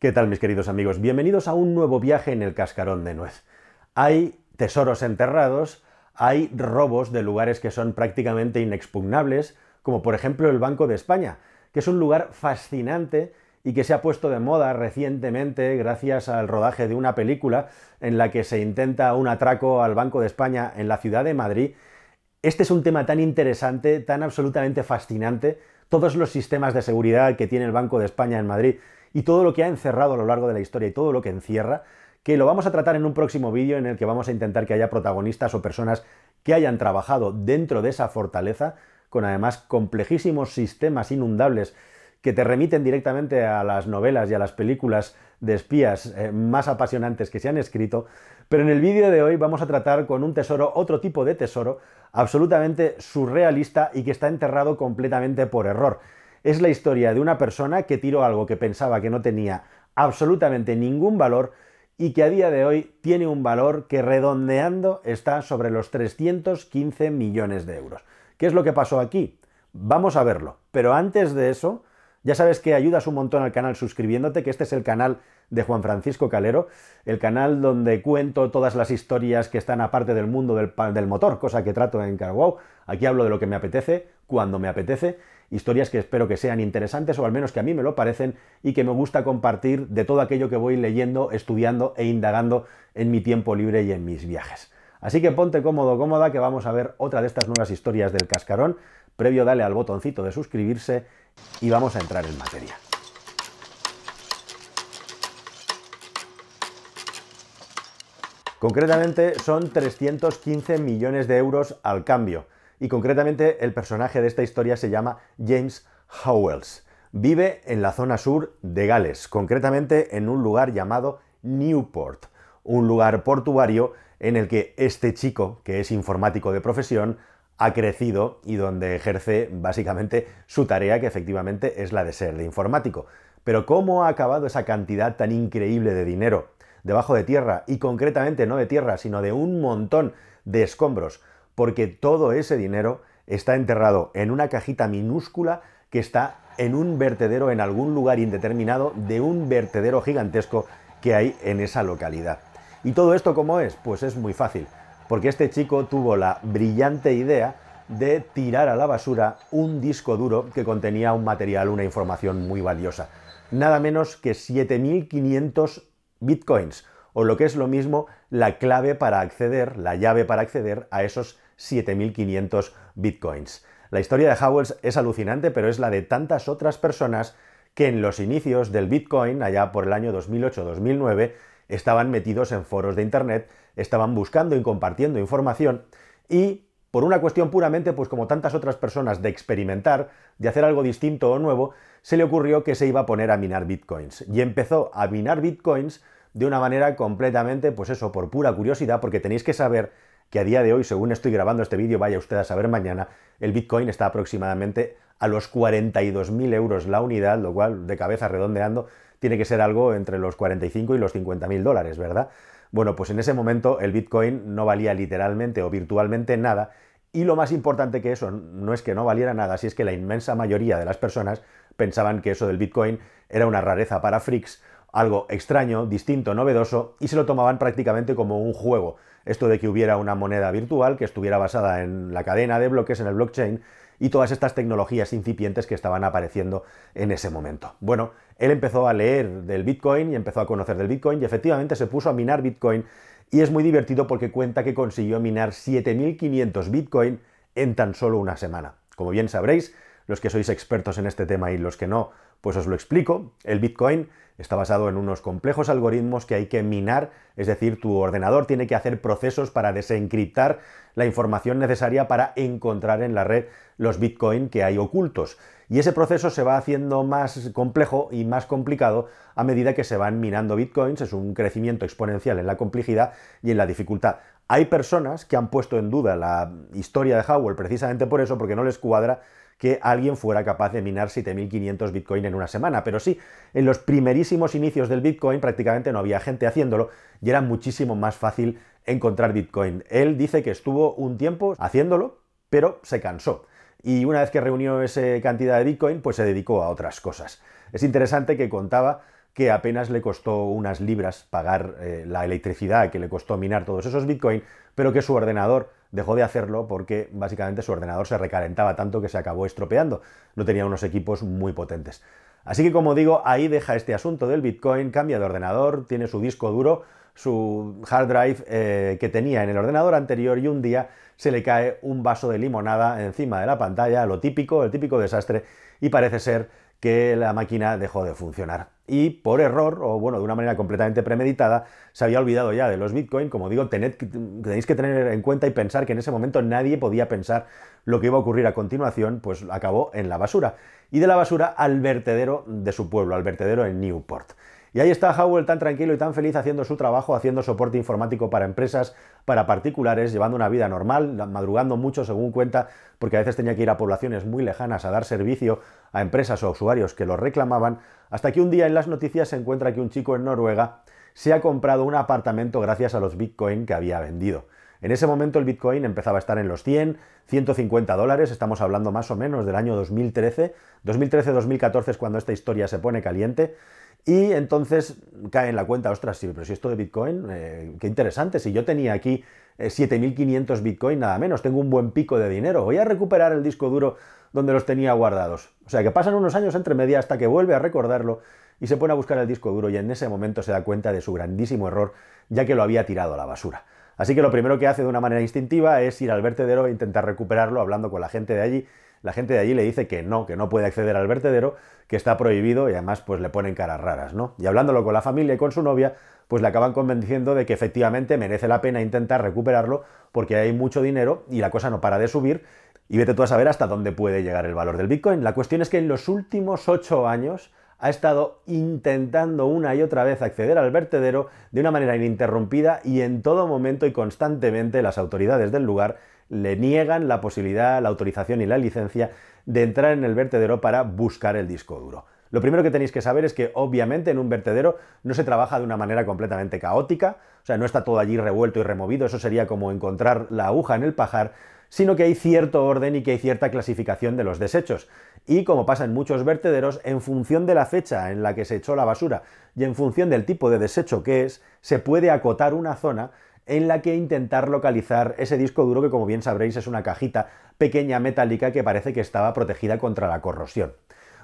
¿Qué tal mis queridos amigos? Bienvenidos a un nuevo viaje en el cascarón de nuez. Hay tesoros enterrados, hay robos de lugares que son prácticamente inexpugnables, como por ejemplo el Banco de España, que es un lugar fascinante y que se ha puesto de moda recientemente gracias al rodaje de una película en la que se intenta un atraco al Banco de España en la ciudad de Madrid. Este es un tema tan interesante, tan absolutamente fascinante, todos los sistemas de seguridad que tiene el Banco de España en Madrid y todo lo que ha encerrado a lo largo de la historia y todo lo que encierra, que lo vamos a tratar en un próximo vídeo en el que vamos a intentar que haya protagonistas o personas que hayan trabajado dentro de esa fortaleza, con además complejísimos sistemas inundables que te remiten directamente a las novelas y a las películas de espías eh, más apasionantes que se han escrito, pero en el vídeo de hoy vamos a tratar con un tesoro, otro tipo de tesoro, absolutamente surrealista y que está enterrado completamente por error. Es la historia de una persona que tiró algo que pensaba que no tenía absolutamente ningún valor y que a día de hoy tiene un valor que redondeando está sobre los 315 millones de euros. ¿Qué es lo que pasó aquí? Vamos a verlo. Pero antes de eso, ya sabes que ayudas un montón al canal suscribiéndote, que este es el canal de Juan Francisco Calero, el canal donde cuento todas las historias que están aparte del mundo del, del motor, cosa que trato en Carwow. Aquí hablo de lo que me apetece, cuando me apetece, historias que espero que sean interesantes o al menos que a mí me lo parecen y que me gusta compartir de todo aquello que voy leyendo, estudiando e indagando en mi tiempo libre y en mis viajes. Así que ponte cómodo, cómoda, que vamos a ver otra de estas nuevas historias del cascarón. Previo dale al botoncito de suscribirse y vamos a entrar en materia. Concretamente son 315 millones de euros al cambio. Y concretamente el personaje de esta historia se llama James Howells. Vive en la zona sur de Gales, concretamente en un lugar llamado Newport, un lugar portuario en el que este chico, que es informático de profesión, ha crecido y donde ejerce básicamente su tarea, que efectivamente es la de ser de informático. Pero ¿cómo ha acabado esa cantidad tan increíble de dinero debajo de tierra? Y concretamente no de tierra, sino de un montón de escombros, porque todo ese dinero está enterrado en una cajita minúscula que está en un vertedero en algún lugar indeterminado de un vertedero gigantesco que hay en esa localidad. ¿Y todo esto cómo es? Pues es muy fácil porque este chico tuvo la brillante idea de tirar a la basura un disco duro que contenía un material, una información muy valiosa. Nada menos que 7.500 bitcoins, o lo que es lo mismo, la clave para acceder, la llave para acceder a esos 7.500 bitcoins. La historia de Howells es alucinante, pero es la de tantas otras personas que en los inicios del Bitcoin, allá por el año 2008-2009, estaban metidos en foros de Internet, estaban buscando y compartiendo información y por una cuestión puramente, pues como tantas otras personas, de experimentar, de hacer algo distinto o nuevo, se le ocurrió que se iba a poner a minar bitcoins. Y empezó a minar bitcoins de una manera completamente, pues eso, por pura curiosidad, porque tenéis que saber que a día de hoy, según estoy grabando este vídeo, vaya usted a saber mañana, el bitcoin está aproximadamente a los 42.000 euros la unidad, lo cual, de cabeza redondeando, tiene que ser algo entre los 45 y los 50 mil dólares, ¿verdad? Bueno, pues en ese momento el Bitcoin no valía literalmente o virtualmente nada y lo más importante que eso no es que no valiera nada, si es que la inmensa mayoría de las personas pensaban que eso del Bitcoin era una rareza para freaks, algo extraño, distinto, novedoso, y se lo tomaban prácticamente como un juego. Esto de que hubiera una moneda virtual que estuviera basada en la cadena de bloques, en el blockchain, y todas estas tecnologías incipientes que estaban apareciendo en ese momento. Bueno, él empezó a leer del Bitcoin y empezó a conocer del Bitcoin y efectivamente se puso a minar Bitcoin y es muy divertido porque cuenta que consiguió minar 7.500 Bitcoin en tan solo una semana. Como bien sabréis, los que sois expertos en este tema y los que no, pues os lo explico. El Bitcoin está basado en unos complejos algoritmos que hay que minar, es decir, tu ordenador tiene que hacer procesos para desencriptar la información necesaria para encontrar en la red los Bitcoin que hay ocultos. Y ese proceso se va haciendo más complejo y más complicado a medida que se van minando Bitcoins, es un crecimiento exponencial en la complejidad y en la dificultad. Hay personas que han puesto en duda la historia de Howell precisamente por eso, porque no les cuadra que alguien fuera capaz de minar 7.500 Bitcoin en una semana. Pero sí, en los primerísimos inicios del Bitcoin prácticamente no había gente haciéndolo y era muchísimo más fácil encontrar Bitcoin. Él dice que estuvo un tiempo haciéndolo, pero se cansó. Y una vez que reunió esa cantidad de Bitcoin, pues se dedicó a otras cosas. Es interesante que contaba que apenas le costó unas libras pagar eh, la electricidad que le costó minar todos esos Bitcoin, pero que su ordenador dejó de hacerlo porque básicamente su ordenador se recalentaba tanto que se acabó estropeando. No tenía unos equipos muy potentes. Así que como digo, ahí deja este asunto del Bitcoin, cambia de ordenador, tiene su disco duro, su hard drive eh, que tenía en el ordenador anterior y un día se le cae un vaso de limonada encima de la pantalla, lo típico, el típico desastre, y parece ser que la máquina dejó de funcionar. Y por error, o bueno, de una manera completamente premeditada, se había olvidado ya de los Bitcoin. Como digo, tenéis que tener en cuenta y pensar que en ese momento nadie podía pensar lo que iba a ocurrir a continuación, pues acabó en la basura. Y de la basura al vertedero de su pueblo, al vertedero en Newport. Y ahí está Howell tan tranquilo y tan feliz haciendo su trabajo, haciendo soporte informático para empresas, para particulares, llevando una vida normal, madrugando mucho según cuenta, porque a veces tenía que ir a poblaciones muy lejanas a dar servicio a empresas o usuarios que lo reclamaban, hasta que un día en las noticias se encuentra que un chico en Noruega se ha comprado un apartamento gracias a los Bitcoin que había vendido. En ese momento el Bitcoin empezaba a estar en los 100, 150 dólares, estamos hablando más o menos del año 2013. 2013-2014 es cuando esta historia se pone caliente. Y entonces cae en la cuenta, ostras, sí, pero si esto de Bitcoin, eh, qué interesante, si yo tenía aquí 7.500 eh, Bitcoin nada menos, tengo un buen pico de dinero, voy a recuperar el disco duro donde los tenía guardados. O sea que pasan unos años entre media hasta que vuelve a recordarlo y se pone a buscar el disco duro y en ese momento se da cuenta de su grandísimo error, ya que lo había tirado a la basura. Así que lo primero que hace de una manera instintiva es ir al vertedero e intentar recuperarlo hablando con la gente de allí la gente de allí le dice que no, que no puede acceder al vertedero, que está prohibido y además pues le ponen caras raras, ¿no? Y hablándolo con la familia y con su novia, pues le acaban convenciendo de que efectivamente merece la pena intentar recuperarlo porque hay mucho dinero y la cosa no para de subir y vete tú a saber hasta dónde puede llegar el valor del Bitcoin. La cuestión es que en los últimos ocho años ha estado intentando una y otra vez acceder al vertedero de una manera ininterrumpida y en todo momento y constantemente las autoridades del lugar le niegan la posibilidad, la autorización y la licencia de entrar en el vertedero para buscar el disco duro. Lo primero que tenéis que saber es que obviamente en un vertedero no se trabaja de una manera completamente caótica, o sea, no está todo allí revuelto y removido, eso sería como encontrar la aguja en el pajar, sino que hay cierto orden y que hay cierta clasificación de los desechos. Y como pasa en muchos vertederos, en función de la fecha en la que se echó la basura y en función del tipo de desecho que es, se puede acotar una zona en la que intentar localizar ese disco duro que como bien sabréis es una cajita pequeña metálica que parece que estaba protegida contra la corrosión.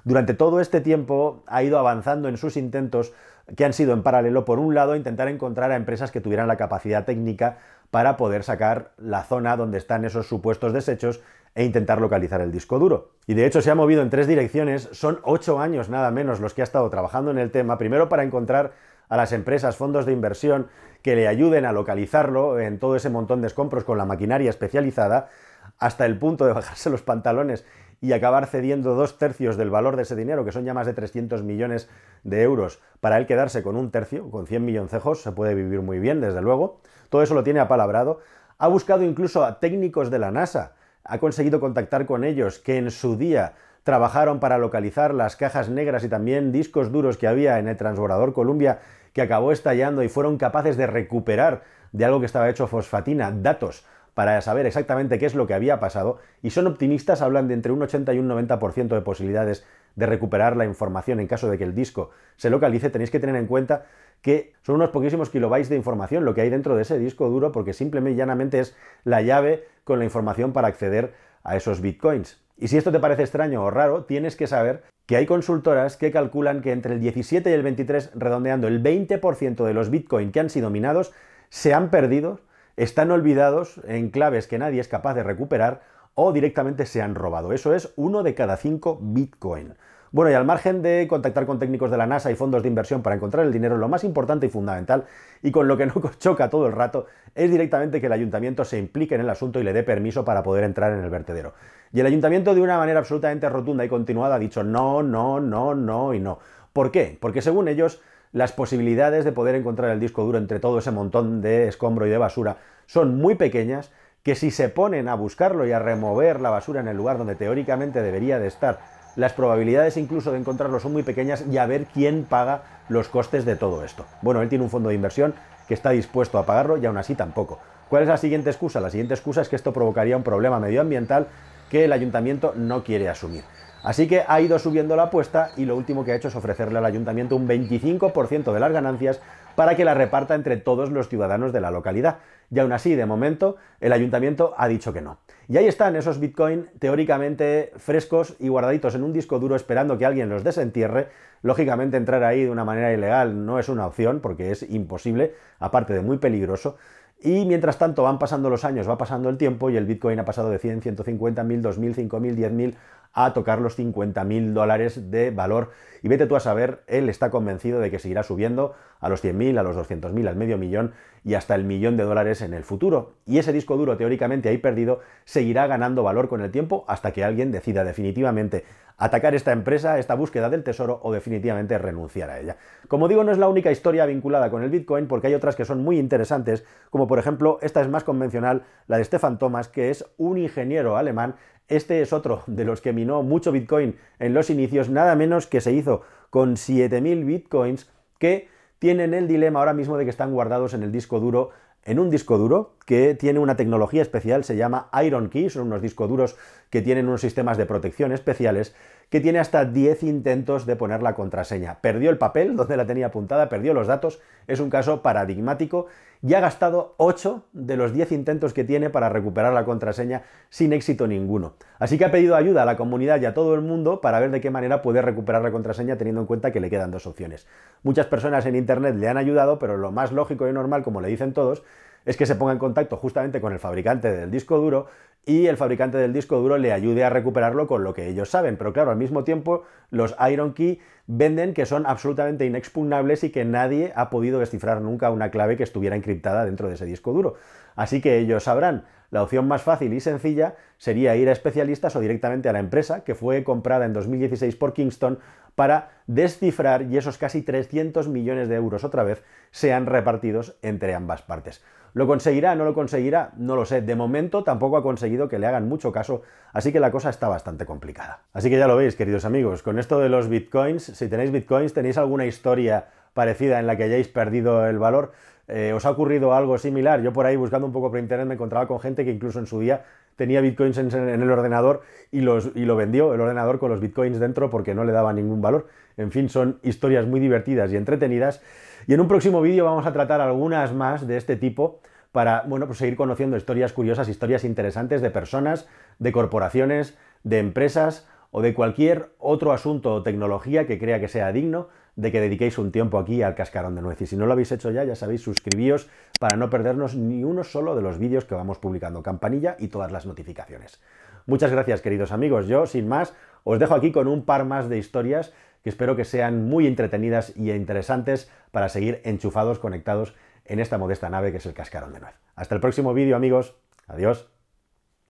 Durante todo este tiempo ha ido avanzando en sus intentos que han sido en paralelo, por un lado, intentar encontrar a empresas que tuvieran la capacidad técnica para poder sacar la zona donde están esos supuestos desechos e intentar localizar el disco duro. Y de hecho se ha movido en tres direcciones, son ocho años nada menos los que ha estado trabajando en el tema, primero para encontrar a las empresas, fondos de inversión que le ayuden a localizarlo en todo ese montón de escombros con la maquinaria especializada, hasta el punto de bajarse los pantalones y acabar cediendo dos tercios del valor de ese dinero, que son ya más de 300 millones de euros, para él quedarse con un tercio, con 100 milloncejos, se puede vivir muy bien, desde luego. Todo eso lo tiene apalabrado. Ha buscado incluso a técnicos de la NASA, ha conseguido contactar con ellos que en su día trabajaron para localizar las cajas negras y también discos duros que había en el transbordador Columbia que acabó estallando y fueron capaces de recuperar de algo que estaba hecho fosfatina datos para saber exactamente qué es lo que había pasado y son optimistas, hablan de entre un 80 y un 90% de posibilidades de recuperar la información en caso de que el disco se localice, tenéis que tener en cuenta que son unos poquísimos kilobytes de información lo que hay dentro de ese disco duro porque simplemente y llanamente es la llave con la información para acceder a esos bitcoins. Y si esto te parece extraño o raro, tienes que saber que hay consultoras que calculan que entre el 17 y el 23, redondeando el 20% de los Bitcoin que han sido minados, se han perdido, están olvidados en claves que nadie es capaz de recuperar o directamente se han robado. Eso es uno de cada cinco Bitcoin. Bueno, y al margen de contactar con técnicos de la NASA y fondos de inversión para encontrar el dinero, lo más importante y fundamental, y con lo que no choca todo el rato, es directamente que el ayuntamiento se implique en el asunto y le dé permiso para poder entrar en el vertedero. Y el ayuntamiento de una manera absolutamente rotunda y continuada ha dicho no, no, no, no y no. ¿Por qué? Porque según ellos, las posibilidades de poder encontrar el disco duro entre todo ese montón de escombro y de basura son muy pequeñas, que si se ponen a buscarlo y a remover la basura en el lugar donde teóricamente debería de estar, las probabilidades incluso de encontrarlo son muy pequeñas y a ver quién paga los costes de todo esto. Bueno, él tiene un fondo de inversión que está dispuesto a pagarlo y aún así tampoco. ¿Cuál es la siguiente excusa? La siguiente excusa es que esto provocaría un problema medioambiental que el ayuntamiento no quiere asumir. Así que ha ido subiendo la apuesta y lo último que ha hecho es ofrecerle al ayuntamiento un 25% de las ganancias para que la reparta entre todos los ciudadanos de la localidad. Y aún así, de momento, el ayuntamiento ha dicho que no. Y ahí están esos Bitcoin teóricamente frescos y guardaditos en un disco duro esperando que alguien los desentierre. Lógicamente entrar ahí de una manera ilegal no es una opción porque es imposible, aparte de muy peligroso. Y mientras tanto van pasando los años, va pasando el tiempo y el Bitcoin ha pasado de 100, 150 mil, 2.000, 5.000, 10.000 a tocar los 50.000 dólares de valor. Y vete tú a saber, él está convencido de que seguirá subiendo a los 100.000, a los 200.000, al medio millón y hasta el millón de dólares en el futuro. Y ese disco duro, teóricamente ahí perdido, seguirá ganando valor con el tiempo hasta que alguien decida definitivamente atacar esta empresa, esta búsqueda del tesoro o definitivamente renunciar a ella. Como digo, no es la única historia vinculada con el Bitcoin porque hay otras que son muy interesantes, como por ejemplo, esta es más convencional, la de Stefan Thomas, que es un ingeniero alemán este es otro de los que minó mucho Bitcoin en los inicios, nada menos que se hizo con 7.000 Bitcoins que tienen el dilema ahora mismo de que están guardados en el disco duro en un disco duro que tiene una tecnología especial, se llama Iron Key, son unos discos duros que tienen unos sistemas de protección especiales, que tiene hasta 10 intentos de poner la contraseña. Perdió el papel donde la tenía apuntada, perdió los datos, es un caso paradigmático y ha gastado 8 de los 10 intentos que tiene para recuperar la contraseña sin éxito ninguno. Así que ha pedido ayuda a la comunidad y a todo el mundo para ver de qué manera puede recuperar la contraseña teniendo en cuenta que le quedan dos opciones. Muchas personas en Internet le han ayudado, pero lo más lógico y normal, como le dicen todos, es que se ponga en contacto justamente con el fabricante del disco duro y el fabricante del disco duro le ayude a recuperarlo con lo que ellos saben. Pero claro, al mismo tiempo los Iron Key venden que son absolutamente inexpugnables y que nadie ha podido descifrar nunca una clave que estuviera encriptada dentro de ese disco duro. Así que ellos sabrán. La opción más fácil y sencilla sería ir a especialistas o directamente a la empresa que fue comprada en 2016 por Kingston para descifrar y esos casi 300 millones de euros otra vez sean repartidos entre ambas partes. ¿Lo conseguirá? ¿No lo conseguirá? No lo sé. De momento tampoco ha conseguido que le hagan mucho caso, así que la cosa está bastante complicada. Así que ya lo veis, queridos amigos, con esto de los bitcoins, si tenéis bitcoins, tenéis alguna historia parecida en la que hayáis perdido el valor, eh, ¿os ha ocurrido algo similar? Yo por ahí buscando un poco por internet me encontraba con gente que incluso en su día tenía bitcoins en, el ordenador y, los, y lo vendió el ordenador con los bitcoins dentro porque no le daba ningún valor. En fin, son historias muy divertidas y entretenidas. Y en un próximo vídeo vamos a tratar algunas más de este tipo para bueno, pues seguir conociendo historias curiosas, historias interesantes de personas, de corporaciones, de empresas o de cualquier otro asunto o tecnología que crea que sea digno de que dediquéis un tiempo aquí al cascarón de nuez. Y si no lo habéis hecho ya, ya sabéis, suscribíos para no perdernos ni uno solo de los vídeos que vamos publicando, campanilla y todas las notificaciones. Muchas gracias, queridos amigos. Yo, sin más, os dejo aquí con un par más de historias que espero que sean muy entretenidas y interesantes para seguir enchufados, conectados en esta modesta nave que es el cascarón de nuez. Hasta el próximo vídeo, amigos. Adiós.